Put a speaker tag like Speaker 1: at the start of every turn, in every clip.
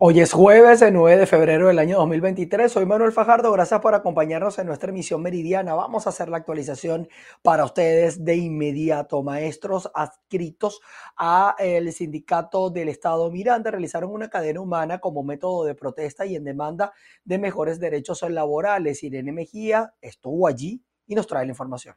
Speaker 1: Hoy es jueves, el 9 de febrero del año 2023. Soy Manuel Fajardo. Gracias por acompañarnos en nuestra emisión meridiana. Vamos a hacer la actualización para ustedes de inmediato. Maestros adscritos a el sindicato del Estado Miranda realizaron una cadena humana como método de protesta y en demanda de mejores derechos laborales. Irene Mejía estuvo allí y nos trae la información.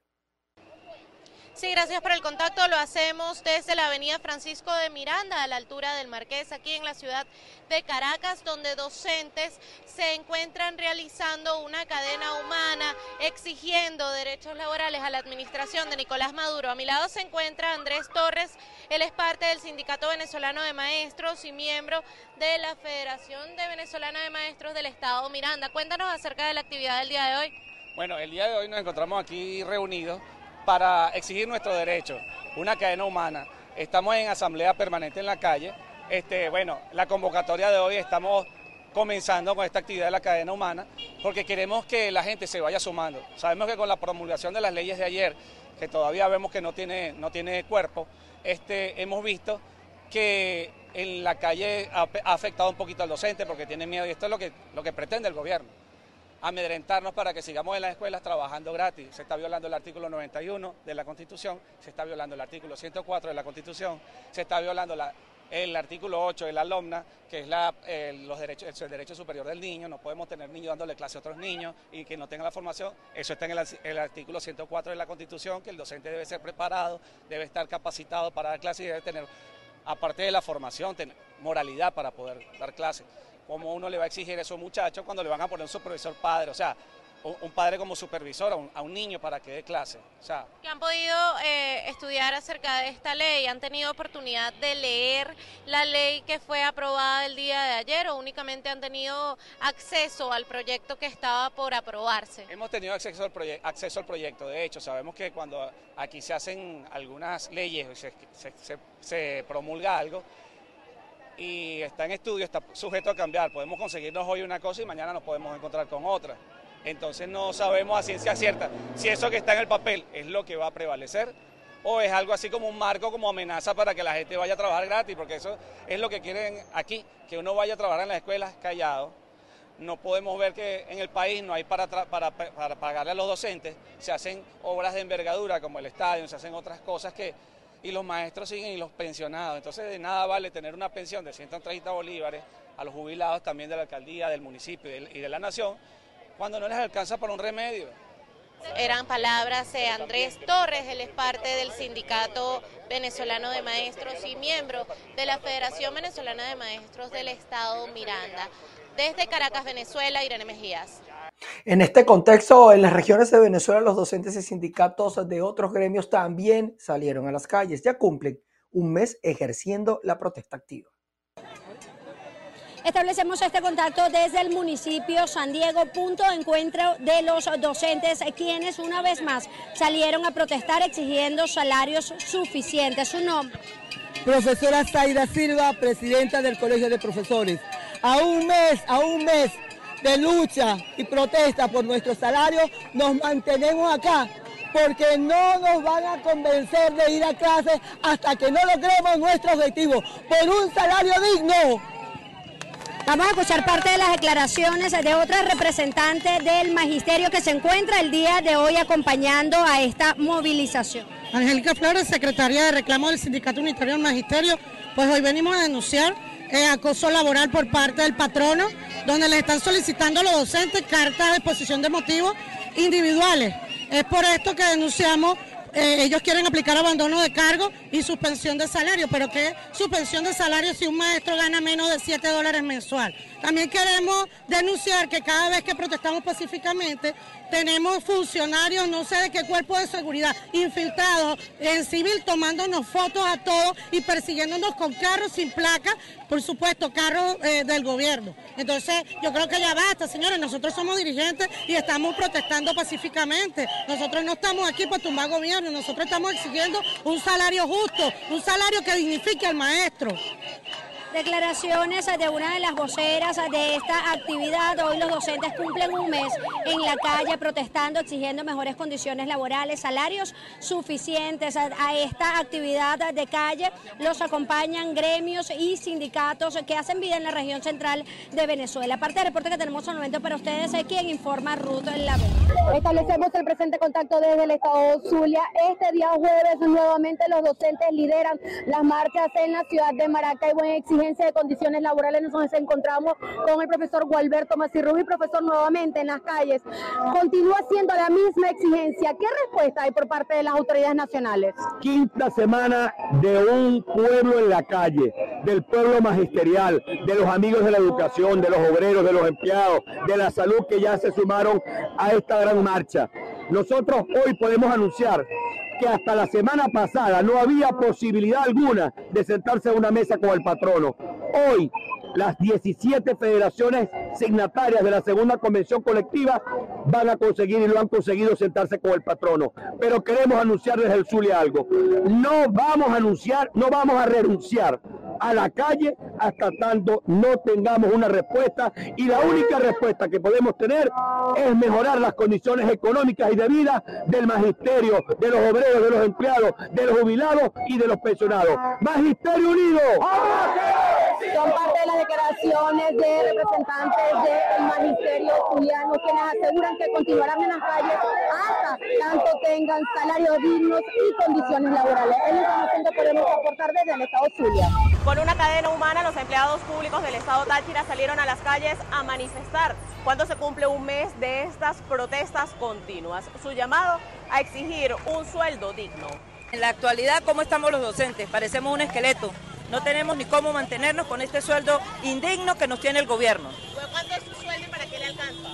Speaker 2: Sí, gracias por el contacto. Lo hacemos desde la avenida Francisco de Miranda, a la altura del Marqués, aquí en la ciudad de Caracas, donde docentes se encuentran realizando una cadena humana exigiendo derechos laborales a la administración de Nicolás Maduro. A mi lado se encuentra Andrés Torres, él es parte del Sindicato Venezolano de Maestros y miembro de la Federación de Venezolana de Maestros del Estado Miranda. Cuéntanos acerca de la actividad del día de hoy.
Speaker 3: Bueno, el día de hoy nos encontramos aquí reunidos para exigir nuestros derechos, una cadena humana. Estamos en asamblea permanente en la calle. Este, bueno, la convocatoria de hoy estamos comenzando con esta actividad de la cadena humana porque queremos que la gente se vaya sumando. Sabemos que con la promulgación de las leyes de ayer, que todavía vemos que no tiene, no tiene cuerpo, este, hemos visto que en la calle ha, ha afectado un poquito al docente porque tiene miedo y esto es lo que, lo que pretende el gobierno amedrentarnos para que sigamos en las escuelas trabajando gratis. Se está violando el artículo 91 de la Constitución, se está violando el artículo 104 de la Constitución, se está violando el artículo 8 de la LOMNA, que es la, los derechos, el derecho superior del niño. No podemos tener niños dándole clase a otros niños y que no tengan la formación. Eso está en el, artículo 104 de la Constitución, que el docente debe ser preparado, debe estar capacitado para dar clases y debe tener, aparte de la formación, moralidad para poder dar clases cómo uno le va a exigir a esos muchachos cuando le van a poner un supervisor padre, o sea, un padre como supervisor a un, niño para que dé clase. O sea,
Speaker 2: ¿Que han podido eh, estudiar acerca de esta ley? ¿Han tenido oportunidad de leer la ley que fue aprobada el día de ayer o únicamente han tenido acceso al proyecto que estaba por aprobarse?
Speaker 3: Hemos tenido acceso al, acceso al proyecto. De hecho, sabemos que cuando aquí se hacen algunas leyes, se, se, se promulga algo, y está en estudio, está sujeto a cambiar. Podemos conseguirnos hoy una cosa y mañana nos podemos encontrar con otra. Entonces no sabemos a ciencia cierta si eso que está en el papel es lo que va a prevalecer o es algo así como un marco, como amenaza para que la gente vaya a trabajar gratis, porque eso es lo que quieren aquí, que uno vaya a trabajar en las escuelas callado. No podemos ver que en el país no hay para, para, para pagarle a los docentes, se hacen obras de envergadura como el estadio, se hacen otras cosas que y los maestros siguen y los pensionados. Entonces de nada vale tener una pensión de 130 bolívares a los jubilados también de la alcaldía, del municipio y de la nación, cuando no les alcanza para un remedio.
Speaker 2: Eran palabras de Andrés Torres, él es parte del Sindicato Venezolano de Maestros y miembro de la Federación Venezolana de Maestros del Estado Miranda. Desde Caracas, Venezuela, Irene Mejías.
Speaker 1: En este contexto, en las regiones de Venezuela, los docentes y sindicatos de otros gremios también salieron a las calles. Ya cumplen un mes ejerciendo la protesta activa.
Speaker 4: Establecemos este contacto desde el municipio San Diego, punto de encuentro de los docentes, quienes una vez más salieron a protestar exigiendo salarios suficientes. Su nombre.
Speaker 5: Profesora Zaida Silva, presidenta del Colegio de Profesores. A un mes, a un mes de lucha y protesta por nuestro salario, nos mantenemos acá porque no nos van a convencer de ir a clase hasta que no logremos nuestro objetivo, por un salario digno.
Speaker 4: Vamos a escuchar parte de las declaraciones de otra representante del magisterio que se encuentra el día de hoy acompañando a esta movilización.
Speaker 6: Angélica Flores, secretaria de reclamo del Sindicato Unitario del Magisterio, pues hoy venimos a denunciar el acoso laboral por parte del patrono donde les están solicitando a los docentes cartas de exposición de motivos individuales. Es por esto que denunciamos eh, ellos quieren aplicar abandono de cargo y suspensión de salario, pero ¿qué suspensión de salario si un maestro gana menos de 7 dólares mensual? También queremos denunciar que cada vez que protestamos pacíficamente tenemos funcionarios, no sé de qué cuerpo de seguridad, infiltrados en civil tomándonos fotos a todos y persiguiéndonos con carros sin placa, por supuesto, carros eh, del gobierno. Entonces, yo creo que ya basta, señores, nosotros somos dirigentes y estamos protestando pacíficamente. Nosotros no estamos aquí para tumbar gobierno, nosotros estamos exigiendo un salario justo, un salario que dignifique al maestro.
Speaker 4: Declaraciones de una de las voceras de esta actividad. Hoy los docentes cumplen un mes en la calle protestando, exigiendo mejores condiciones laborales, salarios suficientes. A esta actividad de calle los acompañan gremios y sindicatos que hacen vida en la región central de Venezuela. Aparte del reporte que tenemos al momento para ustedes, hay quien informa Ruth la
Speaker 7: Establecemos el presente contacto desde el estado Zulia. Este día jueves nuevamente los docentes lideran las marchas en la ciudad de Maracay. Buena exigencia de condiciones laborales nos encontramos con el profesor Gualberto Macirrubi, profesor nuevamente en las calles. Continúa siendo la misma exigencia. ¿Qué respuesta hay por parte de las autoridades nacionales?
Speaker 8: Quinta semana de un pueblo en la calle, del pueblo magisterial, de los amigos de la educación, de los obreros, de los empleados, de la salud que ya se sumaron a esta gran marcha. Nosotros hoy podemos anunciar que hasta la semana pasada no había posibilidad alguna de sentarse a una mesa con el patrono. Hoy las 17 federaciones signatarias de la segunda convención colectiva van a conseguir y lo han conseguido sentarse con el patrono. Pero queremos anunciar desde el Zulia algo. No vamos a anunciar, no vamos a renunciar a la calle hasta tanto no tengamos una respuesta y la única respuesta que podemos tener es mejorar las condiciones económicas y de vida del magisterio, de los obreros, de los empleados, de los jubilados y de los pensionados. Magisterio Unido.
Speaker 7: Son parte de las declaraciones de representantes del magisterio juliano quienes aseguran que continuarán en las calles hasta tanto tengan salarios dignos y condiciones laborales. Es la información que podemos aportar desde el Estado Zulia.
Speaker 2: Con una cadena humana, los empleados públicos del Estado Táchira salieron a las calles a manifestar cuando se cumple un mes de estas protestas continuas. Su llamado a exigir un sueldo digno.
Speaker 9: En la actualidad, ¿cómo estamos los docentes? Parecemos un esqueleto. No tenemos ni cómo mantenernos con este sueldo indigno que nos tiene el gobierno.
Speaker 2: ¿Cuánto es su sueldo y para qué le alcanza?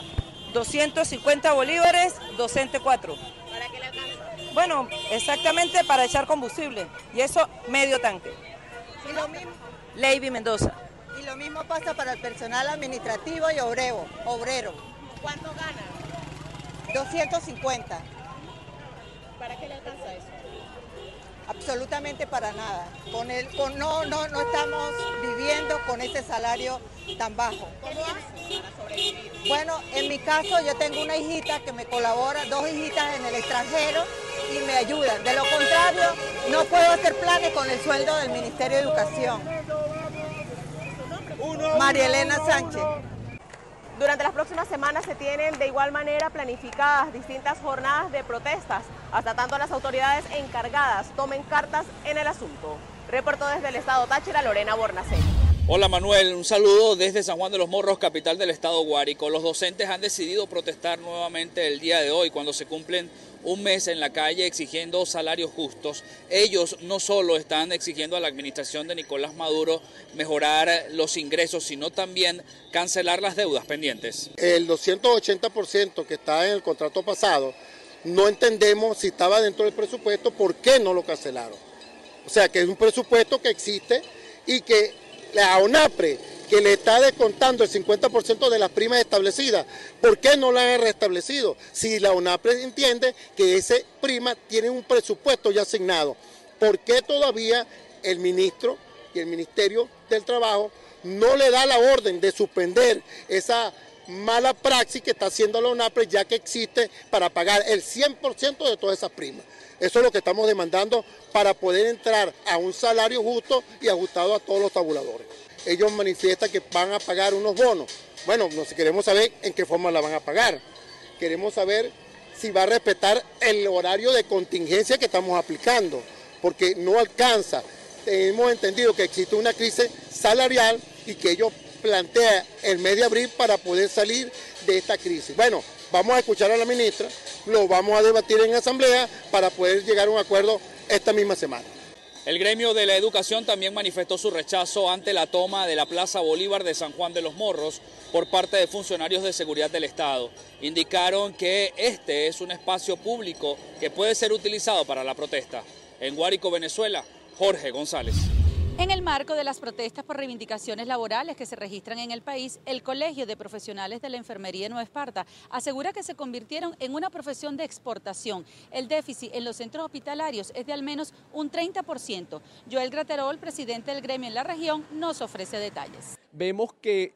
Speaker 9: 250 bolívares, docente 4.
Speaker 2: ¿Para qué le alcanza?
Speaker 9: Bueno, exactamente para echar combustible. Y eso medio tanque.
Speaker 2: ¿Y lo mismo?
Speaker 9: Lady Mendoza.
Speaker 10: Y lo mismo pasa para el personal administrativo y obrero. obrero.
Speaker 2: ¿Cuánto gana?
Speaker 10: 250.
Speaker 2: ¿Para qué le alcanza eso?
Speaker 10: Absolutamente para nada. Con el, con, no, no, no estamos viviendo con ese salario tan bajo.
Speaker 2: ¿Cómo hace para sobrevivir?
Speaker 10: Bueno, en mi caso yo tengo una hijita que me colabora, dos hijitas en el extranjero y me ayudan. De lo contrario, no puedo hacer planes con el sueldo del Ministerio de Educación. María Elena Sánchez.
Speaker 2: Durante las próximas semanas se tienen de igual manera planificadas distintas jornadas de protestas, hasta tanto las autoridades encargadas tomen cartas en el asunto. Reportó desde el estado Táchira, Lorena Bornacén.
Speaker 11: Hola Manuel, un saludo desde San Juan de los Morros, capital del estado Guárico. Los docentes han decidido protestar nuevamente el día de hoy cuando se cumplen un mes en la calle exigiendo salarios justos. Ellos no solo están exigiendo a la administración de Nicolás Maduro mejorar los ingresos, sino también cancelar las deudas pendientes.
Speaker 12: El 280% que está en el contrato pasado, no entendemos si estaba dentro del presupuesto, ¿por qué no lo cancelaron? O sea, que es un presupuesto que existe y que la ONAPRE que le está descontando el 50% de las primas establecidas. ¿Por qué no la han restablecido? Si la UNAPRE entiende que ese prima tiene un presupuesto ya asignado, ¿por qué todavía el ministro y el Ministerio del Trabajo no le da la orden de suspender esa mala praxis que está haciendo la UNAPRE ya que existe para pagar el 100% de todas esas primas? Eso es lo que estamos demandando para poder entrar a un salario justo y ajustado a todos los tabuladores ellos manifiestan que van a pagar unos bonos. Bueno, no queremos saber en qué forma la van a pagar. Queremos saber si va a respetar el horario de contingencia que estamos aplicando, porque no alcanza. Hemos entendido que existe una crisis salarial y que ellos plantean el mes de abril para poder salir de esta crisis. Bueno, vamos a escuchar a la ministra, lo vamos a debatir en asamblea para poder llegar a un acuerdo esta misma semana.
Speaker 11: El gremio de la educación también manifestó su rechazo ante la toma de la Plaza Bolívar de San Juan de los Morros por parte de funcionarios de seguridad del Estado. Indicaron que este es un espacio público que puede ser utilizado para la protesta. En Guárico, Venezuela, Jorge González.
Speaker 13: En el marco de las protestas por reivindicaciones laborales que se registran en el país, el Colegio de Profesionales de la Enfermería de Nueva Esparta asegura que se convirtieron en una profesión de exportación. El déficit en los centros hospitalarios es de al menos un 30%. Joel Graterol, presidente del gremio en la región, nos ofrece detalles.
Speaker 14: Vemos que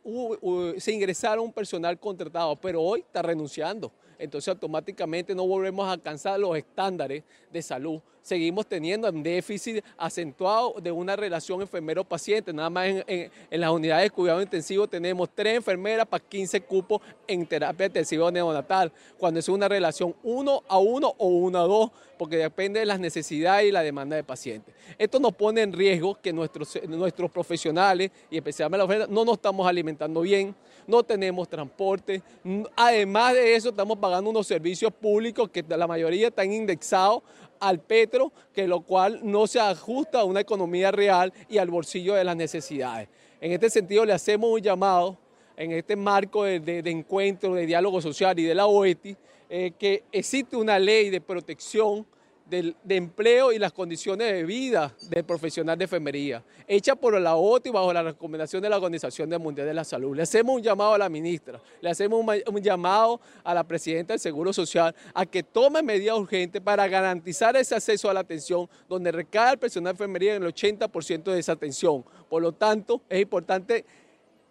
Speaker 14: se ingresaron personal contratado, pero hoy está renunciando entonces automáticamente no volvemos a alcanzar los estándares de salud. Seguimos teniendo un déficit acentuado de una relación enfermero-paciente. Nada más en, las unidades de cuidado intensivo tenemos tres enfermeras para 15 cupos en terapia intensiva neonatal, cuando es una relación uno a uno o uno a dos, porque depende de las necesidades y la demanda del paciente. Esto nos pone en riesgo que nuestros, nuestros profesionales, y especialmente las enfermeras, no nos estamos alimentando bien, no tenemos transporte. Además de eso, estamos pagando unos servicios públicos que la mayoría están indexados al petro, que lo cual no se ajusta a una economía real y al bolsillo de las necesidades. En este sentido, le hacemos un llamado en este marco de, encuentro, de diálogo social y de la OETI, eh, que existe una ley de protección de, empleo y las condiciones de vida del profesional de enfermería, hecha por la OTI bajo la recomendación de la Organización Mundial de la Salud. Le hacemos un llamado a la ministra, le hacemos un, llamado a la presidenta del Seguro Social a que tome medidas urgentes para garantizar ese acceso a la atención, donde recae el personal de enfermería en el 80% de esa atención. Por lo tanto, es importante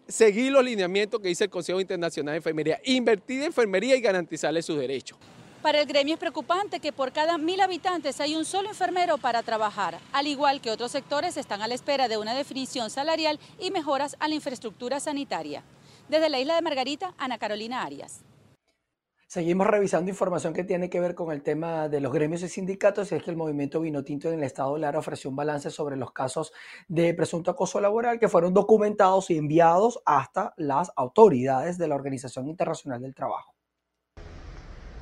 Speaker 14: seguir los lineamientos que dice el Consejo Internacional de Enfermería, invertir en enfermería y garantizarle sus derechos.
Speaker 13: Para el gremio es preocupante que por cada mil habitantes hay un solo enfermero para trabajar, al igual que otros sectores están a la espera de una definición salarial y mejoras a la infraestructura sanitaria. Desde la isla de Margarita, Ana Carolina Arias.
Speaker 1: Seguimos revisando información que tiene que ver con el tema de los gremios y sindicatos y es que el movimiento Vinotinto en el estado de Lara ofreció un balance sobre los casos de presunto acoso laboral que fueron documentados y enviados hasta las autoridades de la Organización Internacional del Trabajo.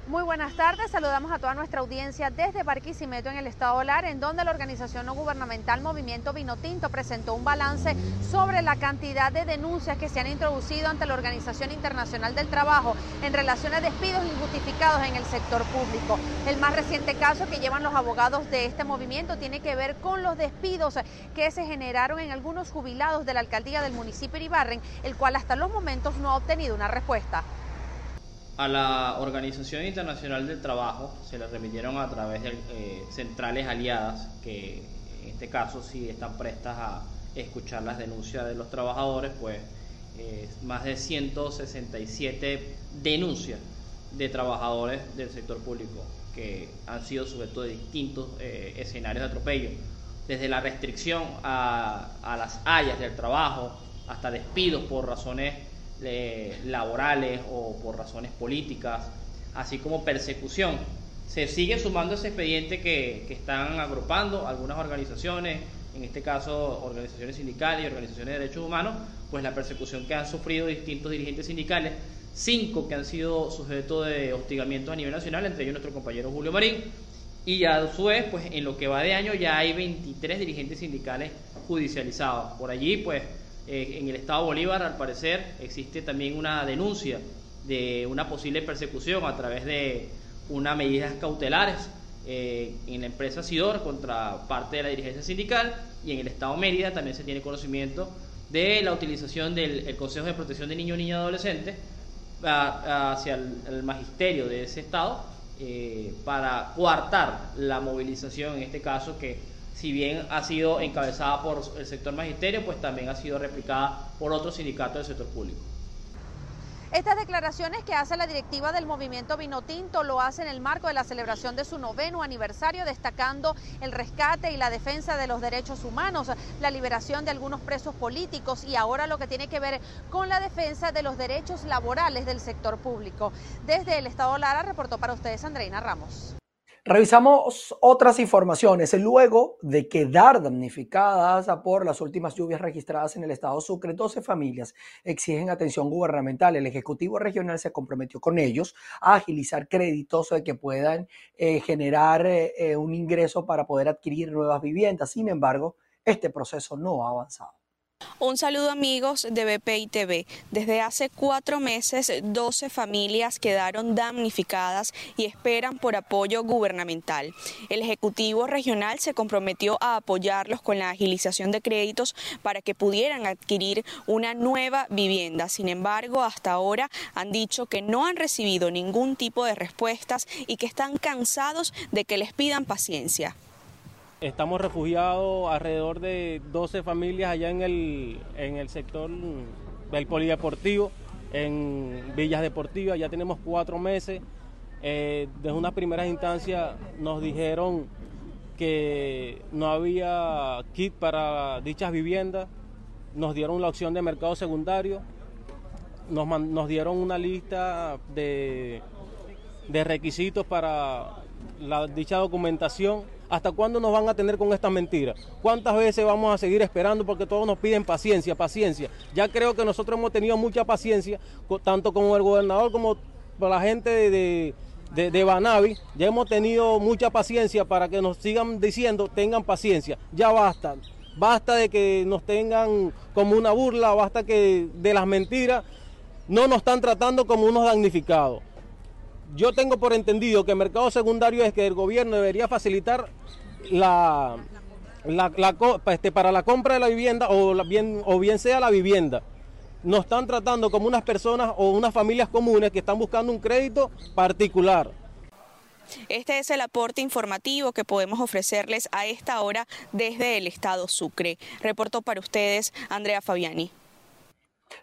Speaker 15: Muy buenas tardes, saludamos a toda nuestra audiencia desde Barquisimeto en el estado Lara, en donde la organización no gubernamental Movimiento Vinotinto presentó un balance sobre la cantidad de denuncias que se han introducido ante la Organización Internacional del Trabajo en relación a despidos injustificados en el sector público. El más reciente caso que llevan los abogados de este movimiento tiene que ver con los despidos que se generaron en algunos jubilados de la alcaldía del municipio de Ibarren, el cual hasta los momentos no ha obtenido una respuesta
Speaker 16: a la Organización Internacional del Trabajo se le remitieron a través de eh, centrales aliadas que en este caso sí están prestas a escuchar las denuncias de los trabajadores, pues eh, más de 167 denuncias de trabajadores del sector público que han sido sujetos de distintos eh, escenarios de atropello, desde la restricción a, a las hallas del trabajo hasta despidos por razones laborales o por razones políticas, así como persecución. Se sigue sumando ese expediente que, que están agrupando algunas organizaciones, en este caso organizaciones sindicales y organizaciones de derechos humanos, pues la persecución que han sufrido distintos dirigentes sindicales, cinco que han sido sujetos de hostigamientos a nivel nacional, entre ellos nuestro compañero Julio Marín, y a su vez, pues en lo que va de año ya hay 23 dirigentes sindicales judicializados. Por allí, pues eh, en el Estado Bolívar, al parecer, existe también una denuncia de una posible persecución a través de unas medidas cautelares eh, en la empresa Sidor contra parte de la dirigencia sindical y en el Estado Mérida también se tiene conocimiento de la utilización del Consejo de Protección de Niños, Niñas y Adolescentes hacia el, magisterio de ese Estado eh, para coartar la movilización, en este caso, que si bien ha sido encabezada por el sector magisterio, pues también ha sido replicada por otros sindicatos del sector público.
Speaker 15: Estas declaraciones que hace la directiva del movimiento Vinotinto lo hace en el marco de la celebración de su noveno aniversario, destacando el rescate y la defensa de los derechos humanos, la liberación de algunos presos políticos y ahora lo que tiene que ver con la defensa de los derechos laborales del sector público. Desde el Estado Lara reportó para ustedes Andreina Ramos.
Speaker 1: Revisamos otras informaciones. Luego de quedar damnificadas por las últimas lluvias registradas en el estado Sucre, 12 familias exigen atención gubernamental. El Ejecutivo Regional se comprometió con ellos a agilizar créditos que puedan eh, generar eh, un ingreso para poder adquirir nuevas viviendas. Sin embargo, este proceso no ha avanzado.
Speaker 17: Un saludo amigos de BPI TV. Desde hace cuatro meses, 12 familias quedaron damnificadas y esperan por apoyo gubernamental. El Ejecutivo Regional se comprometió a apoyarlos con la agilización de créditos para que pudieran adquirir una nueva vivienda. Sin embargo, hasta ahora han dicho que no han recibido ningún tipo de respuestas y que están cansados de que les pidan paciencia.
Speaker 18: Estamos refugiados alrededor de 12 familias allá en el, en el sector del polideportivo, en Villas Deportivas. Ya tenemos cuatro meses. Eh, desde unas primeras instancias nos dijeron que no había kit para dichas viviendas. Nos dieron la opción de mercado secundario. Nos, nos dieron una lista de, de requisitos para la, dicha documentación ¿Hasta cuándo nos van a tener con estas mentiras? ¿Cuántas veces vamos a seguir esperando? Porque todos nos piden paciencia, paciencia. Ya creo que nosotros hemos tenido mucha paciencia, tanto como el gobernador como la gente de, de, Banavi. Ya hemos tenido mucha paciencia para que nos sigan diciendo, tengan paciencia. Ya basta. Basta de que nos tengan como una burla, basta que de las mentiras no nos están tratando como unos damnificados. Yo tengo por entendido que el mercado secundario es que el gobierno debería facilitar la, este, para la compra de la vivienda o bien, o bien sea la vivienda. Nos están tratando como unas personas o unas familias comunes que están buscando un crédito particular.
Speaker 17: Este es el aporte informativo que podemos ofrecerles a esta hora desde el estado Sucre. Reporto para ustedes Andrea Fabiani.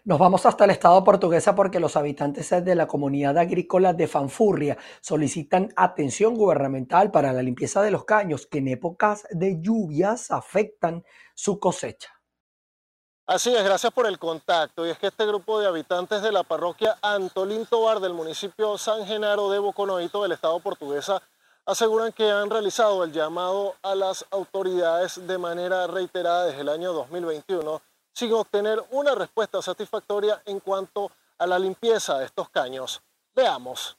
Speaker 1: Nos vamos hasta el estado portuguesa porque los habitantes de la comunidad agrícola de Fanfurria solicitan atención gubernamental para la limpieza de los caños que en épocas de lluvias afectan su cosecha.
Speaker 19: Así es, gracias por el contacto. Y es que este grupo de habitantes de la parroquia Antolín Tobar del municipio San Genaro de Boconoito del estado portuguesa aseguran que han realizado el llamado a las autoridades de manera reiterada desde el año 2021 sin obtener una respuesta satisfactoria en cuanto a la limpieza de estos caños. Veamos.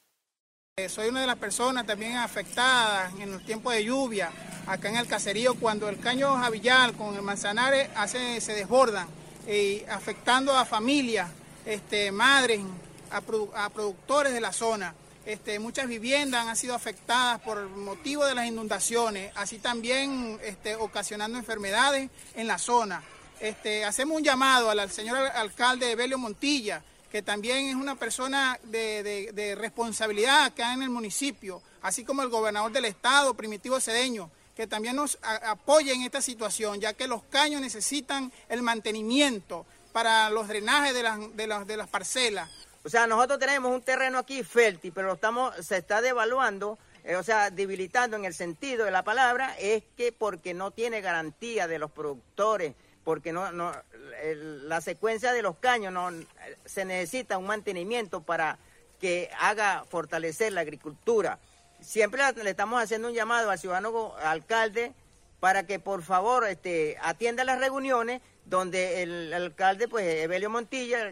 Speaker 20: Eh, soy una de las personas también afectadas en los tiempos de lluvia, acá en el caserío, cuando el caño Javillal con el Manzanares hace, se desbordan, y afectando a familias, este, madres, a, productores de la zona. Este, muchas viviendas han sido afectadas por motivo de las inundaciones, así también este, ocasionando enfermedades en la zona. Este, hacemos un llamado al, señor alcalde Evelio Montilla, que también es una persona de, responsabilidad acá en el municipio, así como el gobernador del estado, Primitivo Cedeño, que también nos apoye en esta situación, ya que los caños necesitan el mantenimiento para los drenajes de las, de las, parcelas.
Speaker 21: O sea, nosotros tenemos un terreno aquí fértil, pero estamos, se está devaluando, eh, o sea, debilitando en el sentido de la palabra, es que porque no tiene garantía de los productores, porque no, no la secuencia de los caños no, se necesita un mantenimiento para que haga fortalecer la agricultura. Siempre le estamos haciendo un llamado al ciudadano alcalde para que por favor este, atienda las reuniones donde el, alcalde, pues Evelio Montilla,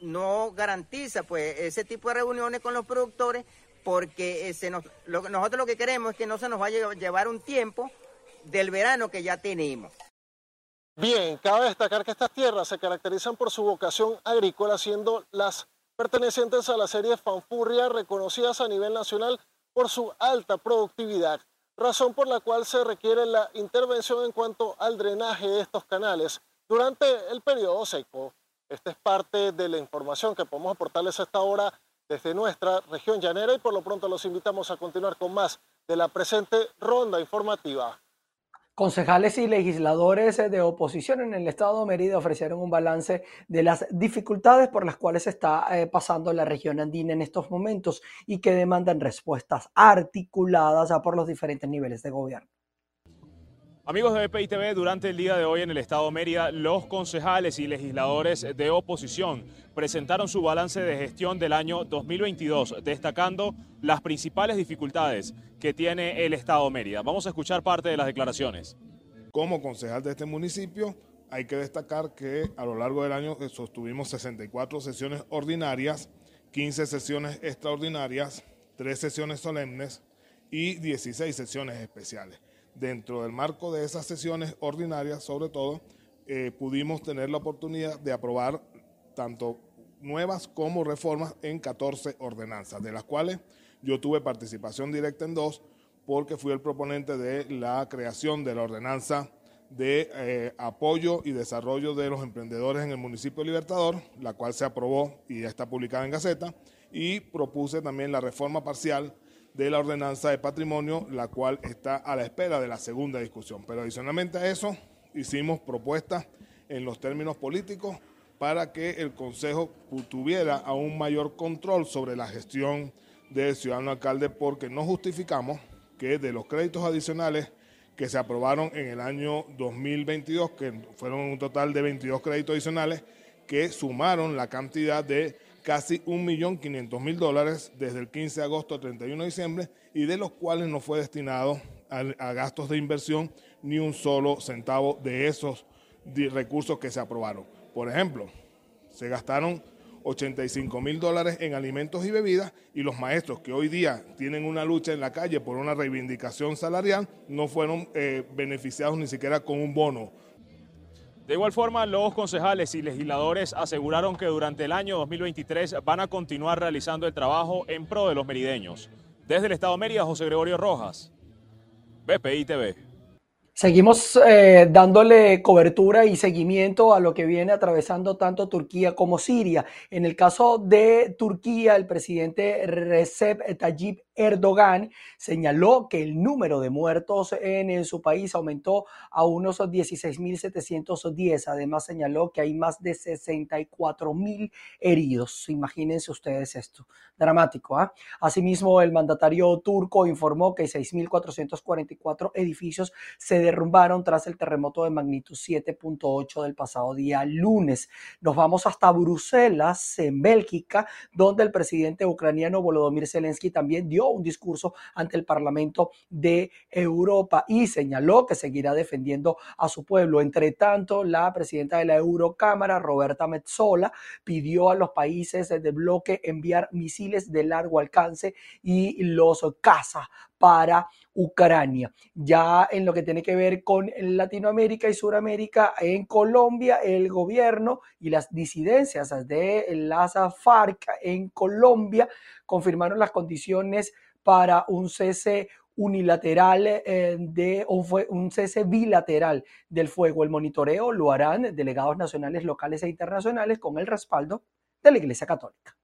Speaker 21: no garantiza pues ese tipo de reuniones con los productores porque ese nosotros lo que queremos es que no se nos vaya a llevar un tiempo del verano que ya tenemos.
Speaker 19: Bien, cabe destacar que estas tierras se caracterizan por su vocación agrícola, siendo las pertenecientes a la serie Fanfurria reconocidas a nivel nacional por su alta productividad, razón por la cual se requiere la intervención en cuanto al drenaje de estos canales durante el periodo seco. Esta es parte de la información que podemos aportarles a esta hora desde nuestra región llanera y por lo pronto los invitamos a continuar con más de la presente ronda informativa.
Speaker 1: Concejales y legisladores de oposición en el estado de Mérida ofrecieron un balance de las dificultades por las cuales está eh, pasando la región andina en estos momentos y que demandan respuestas articuladas por los diferentes niveles de gobierno.
Speaker 22: Amigos de BPI TV, durante el día de hoy en el Estado Mérida, los concejales y legisladores de oposición presentaron su balance de gestión del año 2022, destacando las principales dificultades que tiene el Estado Mérida. Vamos a escuchar parte de las declaraciones.
Speaker 23: Como concejal de este municipio, hay que destacar que a lo largo del año sostuvimos 64 sesiones ordinarias, 15 sesiones extraordinarias, 3 sesiones solemnes y 16 sesiones especiales dentro del marco de esas sesiones ordinarias, sobre todo, eh, pudimos tener la oportunidad de aprobar tanto nuevas como reformas en 14 ordenanzas, de las cuales yo tuve participación directa en dos, porque fui el proponente de la creación de la ordenanza de eh, apoyo y desarrollo de los emprendedores en el municipio Libertador, la cual se aprobó y ya está publicada en Gaceta, y propuse también la reforma parcial de la ordenanza de patrimonio, la cual está a la espera de la segunda discusión. Pero adicionalmente a eso, hicimos propuestas en los términos políticos para que el Consejo tuviera aún mayor control sobre la gestión del ciudadano alcalde porque no justificamos que de los créditos adicionales que se aprobaron en el año 2022, que fueron un total de 22 créditos adicionales, que sumaron la cantidad de casi 1.500.000 dólares desde el 15 de agosto al 31 de diciembre y de los cuales no fue destinado a, gastos de inversión ni un solo centavo de esos recursos que se aprobaron. Por ejemplo, se gastaron 85 mil dólares en alimentos y bebidas y los maestros que hoy día tienen una lucha en la calle por una reivindicación salarial no fueron eh, beneficiados ni siquiera con un bono.
Speaker 22: De igual forma, los concejales y legisladores aseguraron que durante el año 2023 van a continuar realizando el trabajo en pro de los merideños. Desde el Estado de Mérida, José Gregorio Rojas, BPI TV.
Speaker 1: Seguimos eh, dándole cobertura y seguimiento a lo que viene atravesando tanto Turquía como Siria. En el caso de Turquía, el presidente Recep Tayyip Erdogan señaló que el número de muertos en, su país aumentó a unos 16.710. Además, señaló que hay más de 64.000 heridos. Imagínense ustedes esto. Dramático. ¿ah? Asimismo, el mandatario turco informó que 6.444 edificios se derrumbaron tras el terremoto de magnitud 7.8 del pasado día lunes. Nos vamos hasta Bruselas, en Bélgica, donde el presidente ucraniano Volodymyr Zelensky también dio un discurso ante el Parlamento de Europa y señaló que seguirá defendiendo a su pueblo. Entre tanto, la presidenta de la Eurocámara, Roberta Metzola, pidió a los países del bloque enviar misiles de largo alcance y los caza para Ucrania. Ya en lo que tiene que ver con Latinoamérica y Suramérica, en Colombia, el gobierno y las disidencias de las FARC en Colombia confirmaron las condiciones para un cese unilateral eh, de o un cese bilateral del fuego. El monitoreo lo harán delegados nacionales, locales e internacionales con el respaldo de la Iglesia Católica.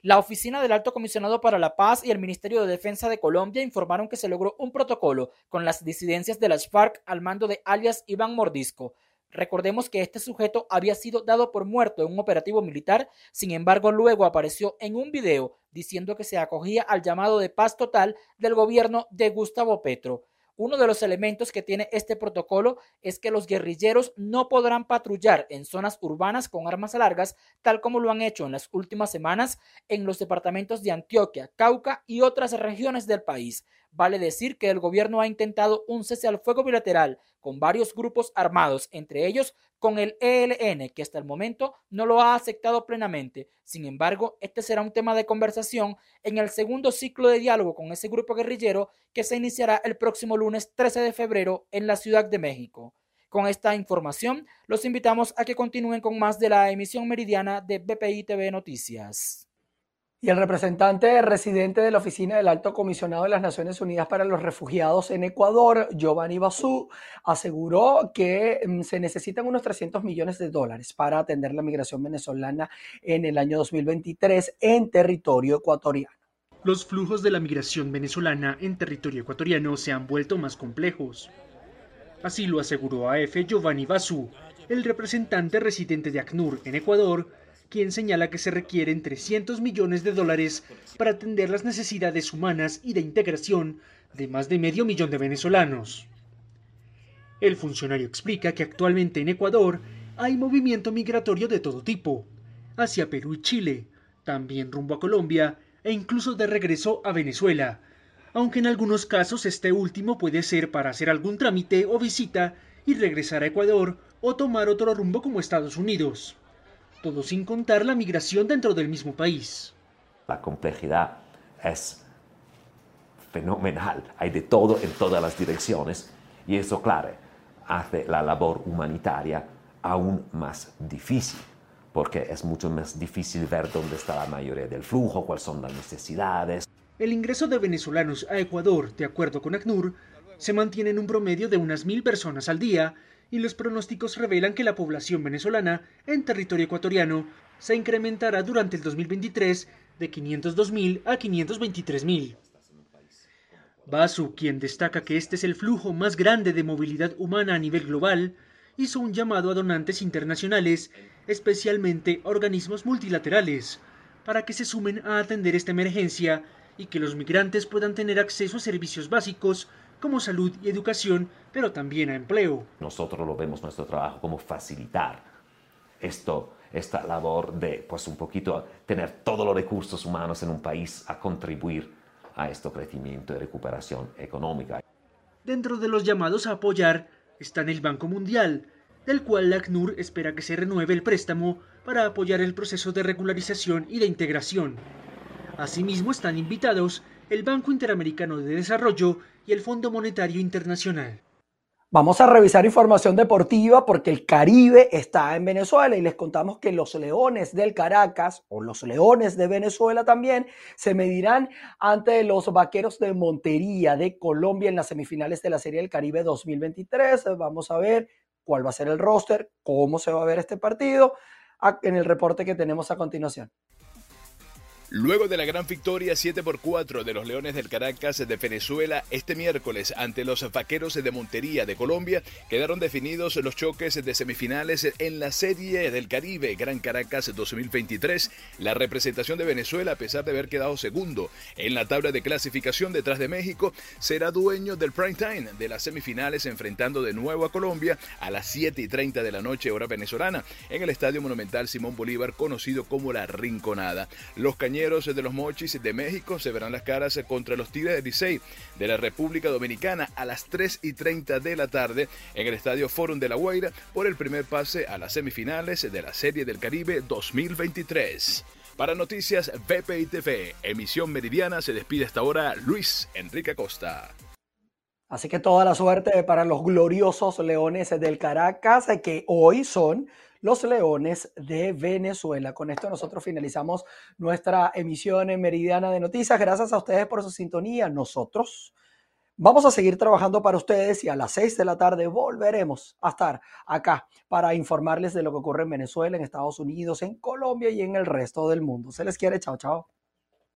Speaker 24: La Oficina del Alto Comisionado para la Paz y el Ministerio de Defensa de Colombia informaron que se logró un protocolo con las disidencias de las FARC al mando de alias Iván Mordisco. Recordemos que este sujeto había sido dado por muerto en un operativo militar, sin embargo luego apareció en un video diciendo que se acogía al llamado de paz total del gobierno de Gustavo Petro. Uno de los elementos que tiene este protocolo es que los guerrilleros no podrán patrullar en zonas urbanas con armas largas, tal como lo han hecho en las últimas semanas en los departamentos de Antioquia, Cauca y otras regiones del país. Vale decir que el gobierno ha intentado un cese al fuego bilateral con varios grupos armados, entre ellos con el ELN, que hasta el momento no lo ha aceptado plenamente. Sin embargo, este será un tema de conversación en el segundo ciclo de diálogo con ese grupo guerrillero que se iniciará el próximo lunes 13 de febrero en la Ciudad de México. Con esta información, los invitamos a que continúen con más de la emisión meridiana de BPI TV Noticias.
Speaker 1: Y el representante residente de la Oficina del Alto Comisionado de las Naciones Unidas para los Refugiados en Ecuador, Giovanni Basú, aseguró que mm, se necesitan unos 300 millones de dólares para atender la migración venezolana en el año 2023 en territorio ecuatoriano.
Speaker 25: Los flujos de la migración venezolana en territorio ecuatoriano se han vuelto más complejos. Así lo aseguró AF Giovanni Basú, el representante residente de ACNUR en Ecuador, quien señala que se requieren 300 millones de dólares para atender las necesidades humanas y de integración de más de medio millón de venezolanos. El funcionario explica que actualmente en Ecuador hay movimiento migratorio de todo tipo, hacia Perú y Chile, también rumbo a Colombia e incluso de regreso a Venezuela, aunque en algunos casos este último puede ser para hacer algún trámite o visita y regresar a Ecuador o tomar otro rumbo como Estados Unidos todo sin contar la migración dentro del mismo país.
Speaker 26: La complejidad es fenomenal, hay de todo en todas las direcciones y eso, claro, hace la labor humanitaria aún más difícil, porque es mucho más difícil ver dónde está la mayoría del flujo, cuáles son las necesidades.
Speaker 25: El ingreso de venezolanos a Ecuador, de acuerdo con ACNUR, se mantiene en un promedio de unas mil personas al día y los pronósticos revelan que la población venezolana en territorio ecuatoriano se incrementará durante el 2023 de 502.000 a 523.000. Basu, quien destaca que este es el flujo más grande de movilidad humana a nivel global, hizo un llamado a donantes internacionales, especialmente organismos multilaterales, para que se sumen a atender esta emergencia y que los migrantes puedan tener acceso a servicios básicos como salud y educación, pero también a empleo.
Speaker 26: Nosotros lo vemos nuestro trabajo como facilitar esto, esta labor de, pues un poquito, tener todos los recursos humanos en un país a contribuir a este crecimiento y recuperación económica.
Speaker 25: Dentro de los llamados a apoyar están el Banco Mundial, del cual la ACNUR espera que se renueve el préstamo para apoyar el proceso de regularización y de integración. Asimismo están invitados el Banco Interamericano de Desarrollo y el Fondo Monetario Internacional. Vamos a revisar información deportiva porque el Caribe está en Venezuela y les contamos que los Leones del Caracas o los Leones de Venezuela también se medirán ante los Vaqueros de Montería de Colombia en las semifinales de la Serie del Caribe 2023. Vamos a ver cuál va a ser el roster, cómo se va a ver este partido en el reporte que tenemos a continuación.
Speaker 27: Luego de la gran victoria 7 por 4 de los Leones del Caracas de Venezuela este miércoles ante los Vaqueros de Montería de Colombia, quedaron definidos los choques de semifinales en la Serie del Caribe Gran Caracas 2023. La representación de Venezuela, a pesar de haber quedado segundo en la tabla de clasificación detrás de México, será dueño del prime time de las semifinales enfrentando de nuevo a Colombia a las 7 y 30 de la noche hora venezolana en el Estadio Monumental Simón Bolívar conocido como La Rinconada. Los de los Mochis de México se verán las caras contra los Tigres de Licey de la República Dominicana a las 3 y 30 de la tarde en el Estadio Forum de La Guaira por el primer pase a las semifinales de la Serie del Caribe 2023. Para Noticias BPI TV, emisión meridiana, se despide hasta ahora Luis Enrique Acosta.
Speaker 1: Así que toda la suerte para los gloriosos Leones del Caracas, que hoy son los Leones de Venezuela. Con esto nosotros finalizamos nuestra emisión en Meridiana de Noticias. Gracias a ustedes por su sintonía. Nosotros vamos a seguir trabajando para ustedes y a las 6 de la tarde volveremos a estar acá para informarles de lo que ocurre en Venezuela, en Estados Unidos, en Colombia y en el resto del mundo. Se les quiere. Chao, chao.